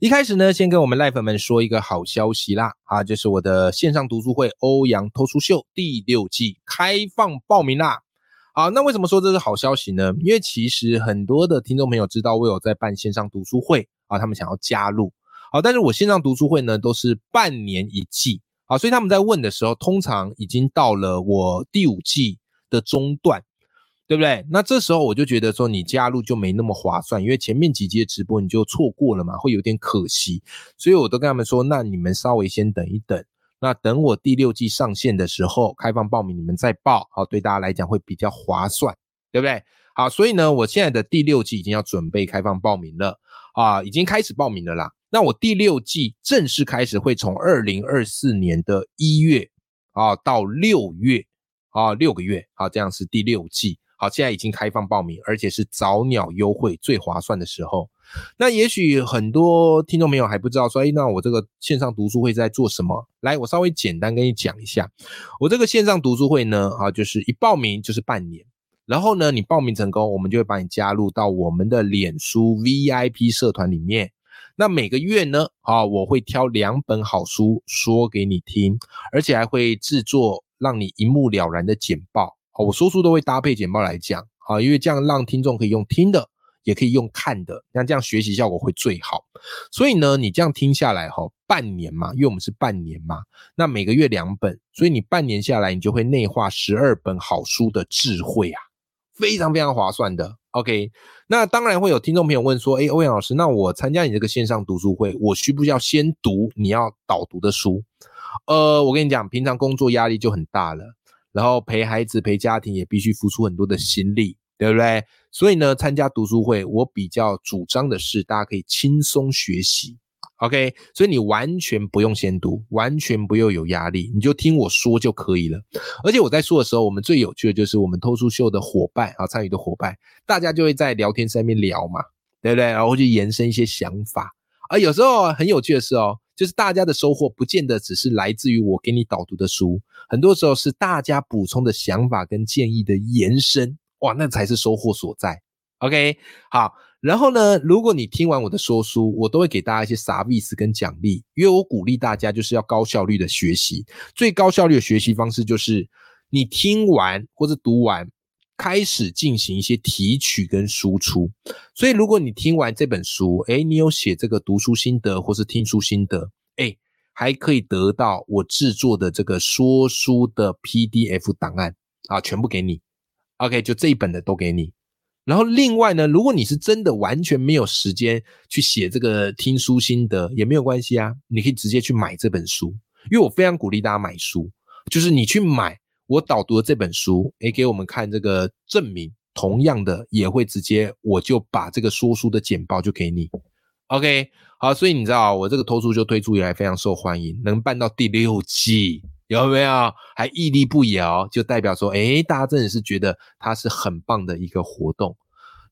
一开始呢，先跟我们赖粉们说一个好消息啦，啊，就是我的线上读书会《欧阳偷书秀》第六季开放报名啦。好，那为什么说这是好消息呢？因为其实很多的听众朋友知道我有在办线上读书会啊，他们想要加入，好，但是我线上读书会呢都是半年一季。好，所以他们在问的时候，通常已经到了我第五季的中段，对不对？那这时候我就觉得说，你加入就没那么划算，因为前面几集的直播你就错过了嘛，会有点可惜。所以我都跟他们说，那你们稍微先等一等，那等我第六季上线的时候开放报名，你们再报，好，对大家来讲会比较划算，对不对？好，所以呢，我现在的第六季已经要准备开放报名了啊，已经开始报名了啦。那我第六季正式开始会从二零二四年的一月啊到六月啊六个月，好，这样是第六季。好，现在已经开放报名，而且是早鸟优惠最划算的时候。那也许很多听众朋友还不知道说，哎，那我这个线上读书会在做什么？来，我稍微简单跟你讲一下，我这个线上读书会呢，啊，就是一报名就是半年，然后呢，你报名成功，我们就会把你加入到我们的脸书 VIP 社团里面。那每个月呢，啊，我会挑两本好书说给你听，而且还会制作让你一目了然的简报。哦，我说书都会搭配简报来讲，啊，因为这样让听众可以用听的，也可以用看的，那这样学习效果会最好。所以呢，你这样听下来哈，半年嘛，因为我们是半年嘛，那每个月两本，所以你半年下来，你就会内化十二本好书的智慧啊，非常非常划算的。OK，那当然会有听众朋友问说，哎，欧阳老师，那我参加你这个线上读书会，我需不需要先读你要导读的书？呃，我跟你讲，平常工作压力就很大了，然后陪孩子、陪家庭也必须付出很多的心力，对不对？所以呢，参加读书会，我比较主张的是，大家可以轻松学习。OK，所以你完全不用先读，完全不用有压力，你就听我说就可以了。而且我在说的时候，我们最有趣的就是我们偷书秀的伙伴啊，参与的伙伴，大家就会在聊天上面聊嘛，对不对？然后去延伸一些想法。而有时候很有趣的是哦，就是大家的收获不见得只是来自于我给你导读的书，很多时候是大家补充的想法跟建议的延伸，哇，那才是收获所在。OK，好。然后呢，如果你听完我的说书，我都会给大家一些啥意思跟奖励，因为我鼓励大家就是要高效率的学习。最高效率的学习方式就是你听完或者读完，开始进行一些提取跟输出。所以，如果你听完这本书，诶，你有写这个读书心得或是听书心得，诶，还可以得到我制作的这个说书的 PDF 档案啊，全部给你。OK，就这一本的都给你。然后另外呢，如果你是真的完全没有时间去写这个听书心得，也没有关系啊，你可以直接去买这本书，因为我非常鼓励大家买书，就是你去买我导读的这本书，诶，给我们看这个证明，同样的也会直接我就把这个说书的简报就给你，OK，好，所以你知道我这个偷书就推出以来非常受欢迎，能办到第六季。有没有还屹立不摇？就代表说，哎，大家真的是觉得它是很棒的一个活动。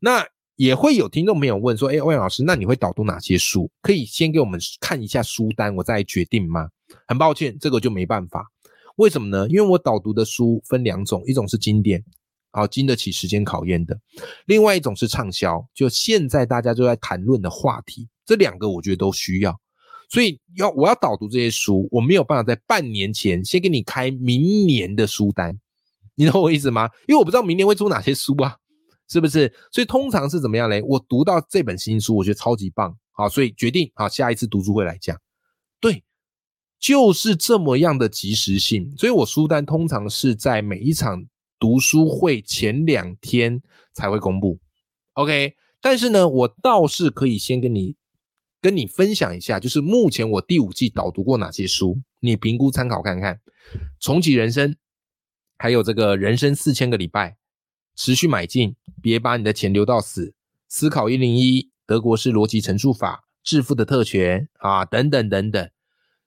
那也会有听众朋友问说，哎，欧阳老师，那你会导读哪些书？可以先给我们看一下书单，我再决定吗？很抱歉，这个就没办法。为什么呢？因为我导读的书分两种，一种是经典，好经得起时间考验的；另外一种是畅销，就现在大家都在谈论的话题。这两个我觉得都需要。所以要我要导读这些书，我没有办法在半年前先给你开明年的书单，你懂我意思吗？因为我不知道明年会出哪些书啊，是不是？所以通常是怎么样嘞？我读到这本新书，我觉得超级棒，好，所以决定好下一次读书会来讲，对，就是这么样的及时性。所以我书单通常是在每一场读书会前两天才会公布，OK。但是呢，我倒是可以先跟你。跟你分享一下，就是目前我第五季导读过哪些书，你评估参考看看。重启人生，还有这个人生四千个礼拜，持续买进，别把你的钱留到死，思考一零一，德国式逻辑陈述法，致富的特权啊，等等等等。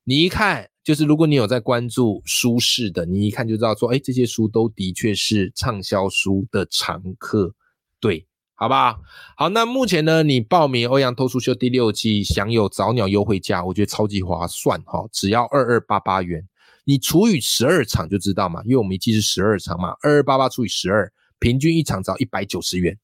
你一看，就是如果你有在关注书市的，你一看就知道说，哎，这些书都的确是畅销书的常客，对，好吧好？那目前呢，你报名欧阳脱书秀第六季，享有早鸟优惠价，我觉得超级划算哈，只要二二八八元，你除以十二场就知道嘛，因为我们一季是十二场嘛，二二八八除以十二，平均一场只要一百九十元。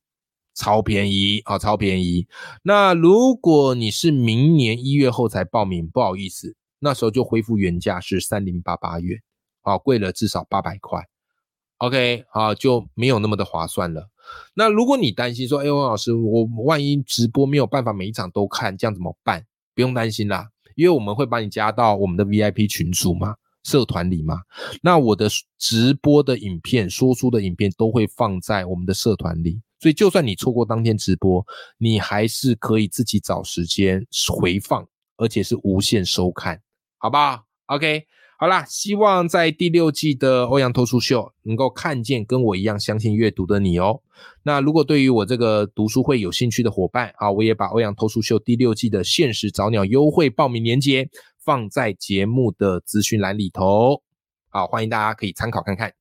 超便宜啊，超便宜！那如果你是明年一月后才报名，不好意思，那时候就恢复原价是三零八八元，啊，贵了至少八百块。OK，啊，就没有那么的划算了。那如果你担心说，哎，王老师，我万一直播没有办法每一场都看，这样怎么办？不用担心啦，因为我们会把你加到我们的 VIP 群组嘛，社团里嘛。那我的直播的影片、说书的影片都会放在我们的社团里。所以，就算你错过当天直播，你还是可以自己找时间回放，而且是无限收看，好不好？OK，好啦，希望在第六季的欧阳脱书秀能够看见跟我一样相信阅读的你哦。那如果对于我这个读书会有兴趣的伙伴啊，我也把欧阳脱书秀第六季的限时早鸟优惠报名链接放在节目的资讯栏里头，好，欢迎大家可以参考看看。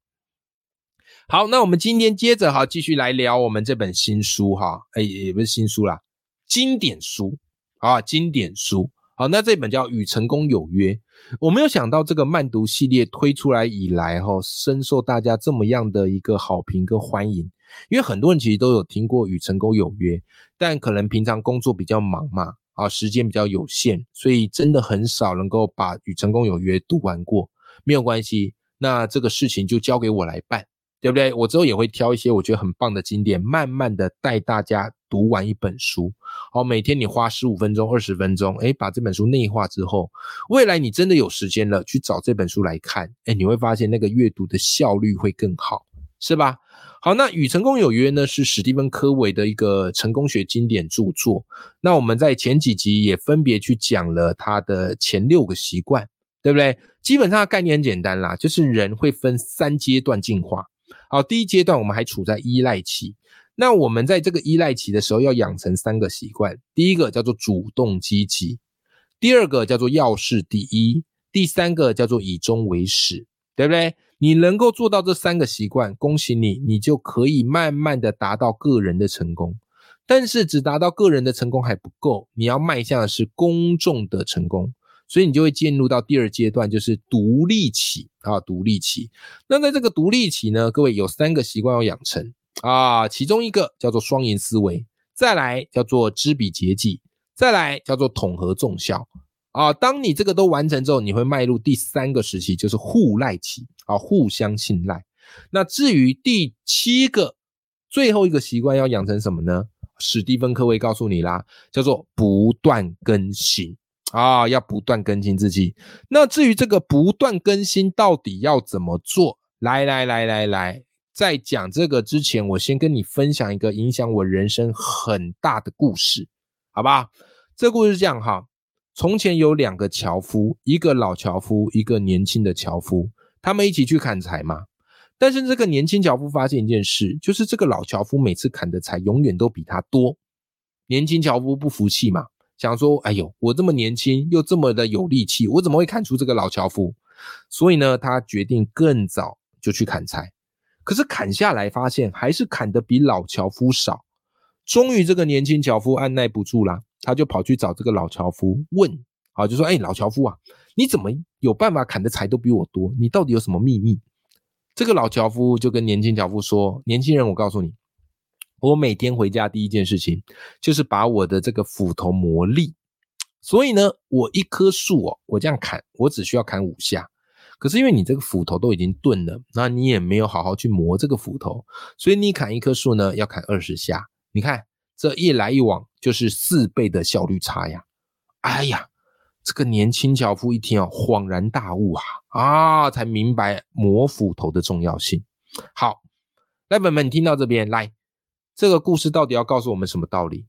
好，那我们今天接着哈，继续来聊我们这本新书哈，哎，也不是新书啦，经典书啊，经典书。好，那这本叫《与成功有约》，我没有想到这个慢读系列推出来以来哈，深受大家这么样的一个好评跟欢迎。因为很多人其实都有听过《与成功有约》，但可能平常工作比较忙嘛，啊，时间比较有限，所以真的很少能够把《与成功有约》读完过。没有关系，那这个事情就交给我来办。对不对？我之后也会挑一些我觉得很棒的经典，慢慢的带大家读完一本书。好，每天你花十五分钟、二十分钟，哎，把这本书内化之后，未来你真的有时间了，去找这本书来看，哎，你会发现那个阅读的效率会更好，是吧？好，那《与成功有约》呢，是史蒂芬·科维的一个成功学经典著作。那我们在前几集也分别去讲了他的前六个习惯，对不对？基本上概念很简单啦，就是人会分三阶段进化。好，第一阶段我们还处在依赖期。那我们在这个依赖期的时候，要养成三个习惯。第一个叫做主动积极，第二个叫做要事第一，第三个叫做以终为始，对不对？你能够做到这三个习惯，恭喜你，你就可以慢慢的达到个人的成功。但是只达到个人的成功还不够，你要迈向的是公众的成功。所以你就会进入到第二阶段，就是独立期啊，独立期。那在这个独立期呢，各位有三个习惯要养成啊，其中一个叫做双赢思维，再来叫做知彼解己，再来叫做统合众效啊。当你这个都完成之后，你会迈入第三个时期，就是互赖期啊，互相信赖。那至于第七个最后一个习惯要养成什么呢？史蒂芬科维告诉你啦，叫做不断更新。啊，要不断更新自己。那至于这个不断更新到底要怎么做？来来来来来，在讲这个之前，我先跟你分享一个影响我人生很大的故事，好吧？这故事是这样哈：从前有两个樵夫，一个老樵夫，一个年轻的樵夫，他们一起去砍柴嘛。但是这个年轻樵夫发现一件事，就是这个老樵夫每次砍的柴永远都比他多。年轻樵夫不服气嘛。想说，哎呦，我这么年轻又这么的有力气，我怎么会砍出这个老樵夫？所以呢，他决定更早就去砍柴。可是砍下来发现还是砍的比老樵夫少。终于这个年轻樵夫按耐不住啦，他就跑去找这个老樵夫问，啊，就说，哎，老樵夫啊，你怎么有办法砍的柴都比我多？你到底有什么秘密？这个老樵夫就跟年轻樵夫说，年轻人，我告诉你。我每天回家第一件事情就是把我的这个斧头磨利，所以呢，我一棵树哦，我这样砍，我只需要砍五下。可是因为你这个斧头都已经钝了，那你也没有好好去磨这个斧头，所以你砍一棵树呢要砍二十下。你看这一来一往就是四倍的效率差呀！哎呀，这个年轻樵夫一听啊，恍然大悟啊啊，才明白磨斧头的重要性。好，来，本们，你听到这边来。这个故事到底要告诉我们什么道理？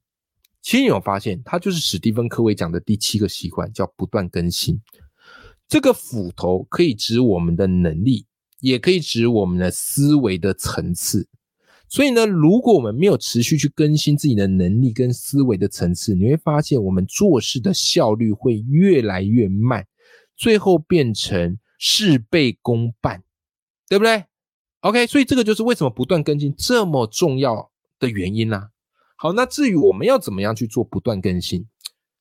其实有发现，它就是史蒂芬·科维讲的第七个习惯，叫不断更新。这个斧头可以指我们的能力，也可以指我们的思维的层次。所以呢，如果我们没有持续去更新自己的能力跟思维的层次，你会发现我们做事的效率会越来越慢，最后变成事倍功半，对不对？OK，所以这个就是为什么不断更新这么重要的原因啦。好，那至于我们要怎么样去做不断更新，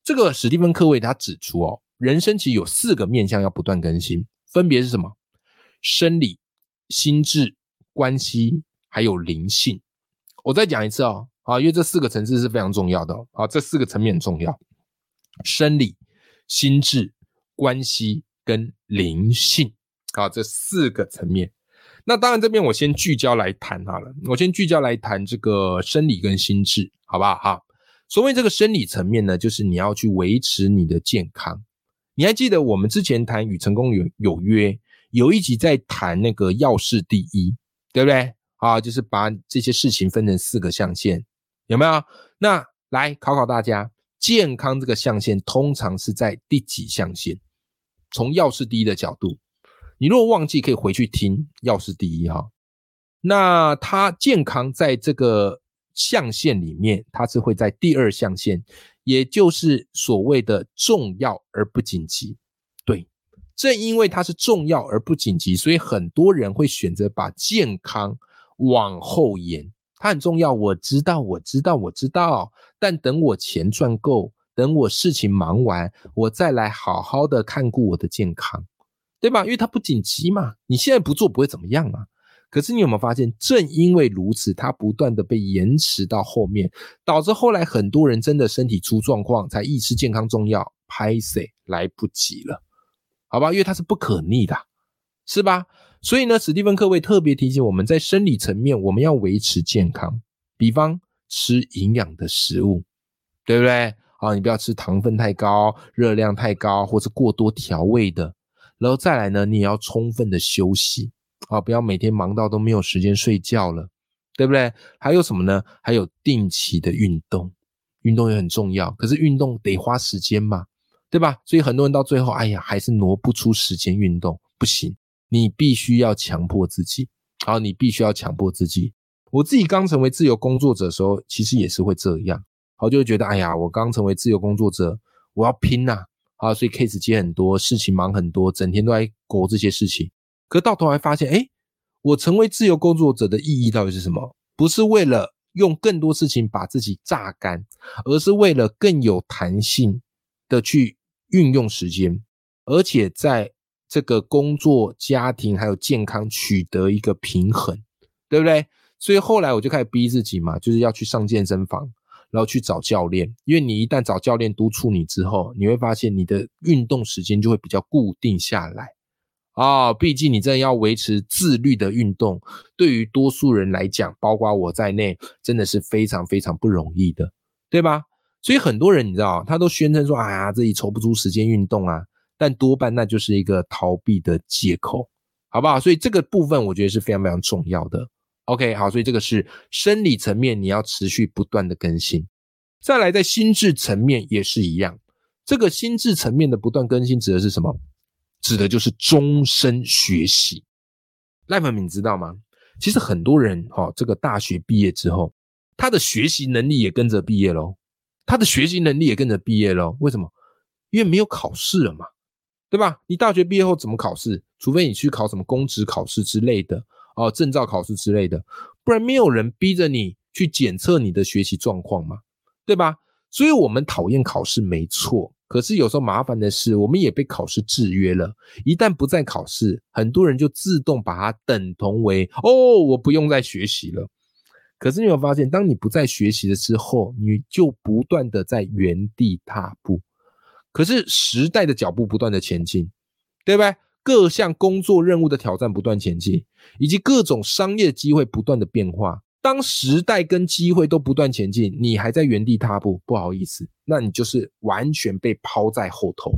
这个史蒂芬·科维他指出哦，人生其实有四个面向要不断更新，分别是什么？生理、心智、关系，还有灵性。我再讲一次哦，啊，因为这四个层次是非常重要的。啊，这四个层面很重要：生理、心智、关系跟灵性。啊，这四个层面。那当然，这边我先聚焦来谈好了。我先聚焦来谈这个生理跟心智，好不好？哈，所谓这个生理层面呢，就是你要去维持你的健康。你还记得我们之前谈与成功有有约，有一集在谈那个要事第一，对不对？啊，就是把这些事情分成四个象限，有没有？那来考考大家，健康这个象限通常是在第几象限？从要事第一的角度。你如果忘记，可以回去听，要事第一哈。那它健康在这个象限里面，它是会在第二象限，也就是所谓的重要而不紧急。对，正因为它是重要而不紧急，所以很多人会选择把健康往后延。它很重要，我知道，我知道，我知道。但等我钱赚够，等我事情忙完，我再来好好的看顾我的健康。对吧？因为它不紧急嘛，你现在不做不会怎么样啊。可是你有没有发现，正因为如此，它不断的被延迟到后面，导致后来很多人真的身体出状况，才意识健康重要，拍谁来不及了？好吧，因为它是不可逆的，是吧？所以呢，史蒂芬·科维特别提醒我们在生理层面，我们要维持健康，比方吃营养的食物，对不对？啊，你不要吃糖分太高、热量太高，或者过多调味的。然后再来呢，你也要充分的休息啊，不要每天忙到都没有时间睡觉了，对不对？还有什么呢？还有定期的运动，运动也很重要。可是运动得花时间嘛，对吧？所以很多人到最后，哎呀，还是挪不出时间运动，不行，你必须要强迫自己。好，你必须要强迫自己。我自己刚成为自由工作者的时候，其实也是会这样，好，就会觉得，哎呀，我刚成为自由工作者，我要拼呐。啊，所以 case 接很多，事情忙很多，整天都在搞这些事情。可到头来发现，哎，我成为自由工作者的意义到底是什么？不是为了用更多事情把自己榨干，而是为了更有弹性的去运用时间，而且在这个工作、家庭还有健康取得一个平衡，对不对？所以后来我就开始逼自己嘛，就是要去上健身房。然后去找教练，因为你一旦找教练督促你之后，你会发现你的运动时间就会比较固定下来啊。毕竟你真的要维持自律的运动，对于多数人来讲，包括我在内，真的是非常非常不容易的，对吧？所以很多人你知道，他都宣称说，哎呀，自己抽不出时间运动啊，但多半那就是一个逃避的借口，好不好？所以这个部分我觉得是非常非常重要的。OK，好，所以这个是生理层面，你要持续不断的更新。再来，在心智层面也是一样。这个心智层面的不断更新指的是什么？指的就是终身学习。赖文敏知道吗？其实很多人哈，这个大学毕业之后，他的学习能力也跟着毕业喽，他的学习能力也跟着毕业喽。为什么？因为没有考试了嘛，对吧？你大学毕业后怎么考试？除非你去考什么公职考试之类的。哦，证照考试之类的，不然没有人逼着你去检测你的学习状况嘛，对吧？所以我们讨厌考试没错，可是有时候麻烦的是，我们也被考试制约了。一旦不再考试，很多人就自动把它等同为哦，我不用再学习了。可是你有发现，当你不再学习了之后，你就不断的在原地踏步。可是时代的脚步不断的前进，对不对？各项工作任务的挑战不断前进，以及各种商业机会不断的变化。当时代跟机会都不断前进，你还在原地踏步，不好意思，那你就是完全被抛在后头。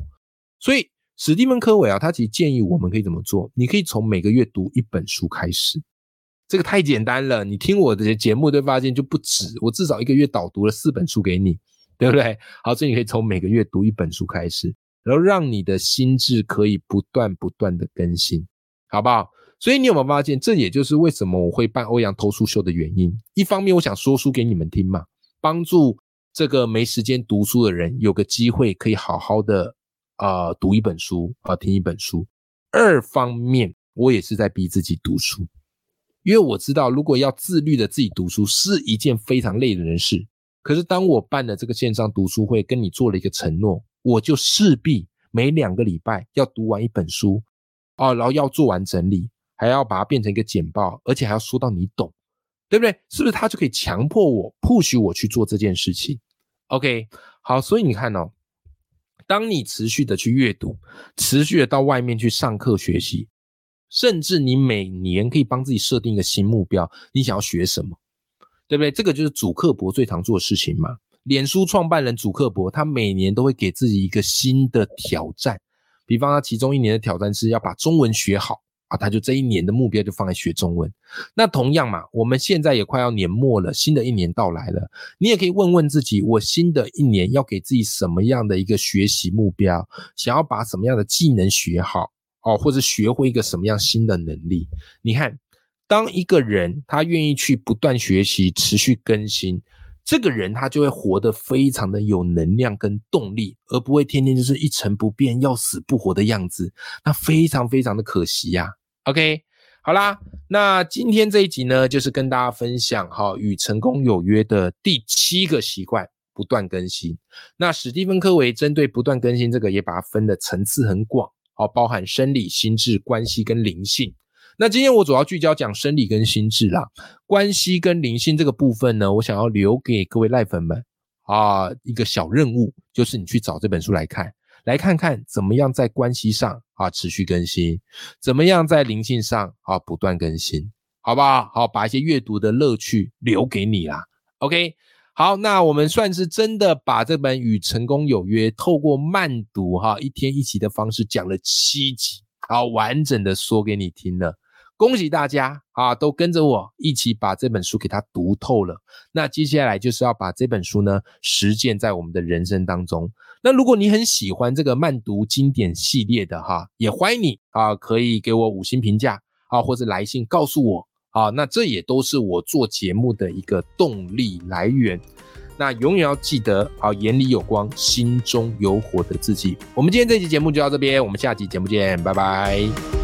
所以史蒂芬·科维啊，他其实建议我们可以怎么做？你可以从每个月读一本书开始，这个太简单了。你听我的节目，会发现就不止，我至少一个月导读了四本书给你，对不对？好，所以你可以从每个月读一本书开始。然后让你的心智可以不断不断的更新，好不好？所以你有没有发现，这也就是为什么我会办欧阳偷书秀的原因？一方面我想说书给你们听嘛，帮助这个没时间读书的人有个机会可以好好的呃读一本书啊，听一本书；二方面，我也是在逼自己读书，因为我知道，如果要自律的自己读书是一件非常累的人事。可是当我办了这个线上读书会，跟你做了一个承诺，我就势必每两个礼拜要读完一本书，哦，然后要做完整理，还要把它变成一个简报，而且还要说到你懂。对不对？是不是他就可以强迫我、push 我去做这件事情？OK，好，所以你看哦，当你持续的去阅读，持续的到外面去上课学习，甚至你每年可以帮自己设定一个新目标，你想要学什么？对不对？这个就是主克伯最常做的事情嘛。脸书创办人主克伯，他每年都会给自己一个新的挑战，比方他其中一年的挑战是要把中文学好。啊，他就这一年的目标就放在学中文。那同样嘛，我们现在也快要年末了，新的一年到来了，你也可以问问自己，我新的一年要给自己什么样的一个学习目标？想要把什么样的技能学好哦，或者学会一个什么样新的能力？你看，当一个人他愿意去不断学习、持续更新，这个人他就会活得非常的有能量跟动力，而不会天天就是一成不变、要死不活的样子。那非常非常的可惜呀。OK，好啦，那今天这一集呢，就是跟大家分享哈，与成功有约的第七个习惯，不断更新。那史蒂芬科维针对不断更新这个，也把它分的层次很广，好，包含生理、心智、关系跟灵性。那今天我主要聚焦讲生理跟心智啦，关系跟灵性这个部分呢，我想要留给各位赖粉们啊一个小任务，就是你去找这本书来看。来看看怎么样在关系上啊持续更新，怎么样在灵性上啊不断更新，好不好？好，把一些阅读的乐趣留给你啦。OK，好，那我们算是真的把这本《与成功有约》透过慢读哈一天一集的方式讲了七集，好完整的说给你听了。恭喜大家啊，都跟着我一起把这本书给它读透了。那接下来就是要把这本书呢实践在我们的人生当中。那如果你很喜欢这个慢读经典系列的哈，也欢迎你啊，可以给我五星评价啊，或者来信告诉我啊。那这也都是我做节目的一个动力来源。那永远要记得啊，眼里有光，心中有火的自己。我们今天这期节目就到这边，我们下期节目见，拜拜。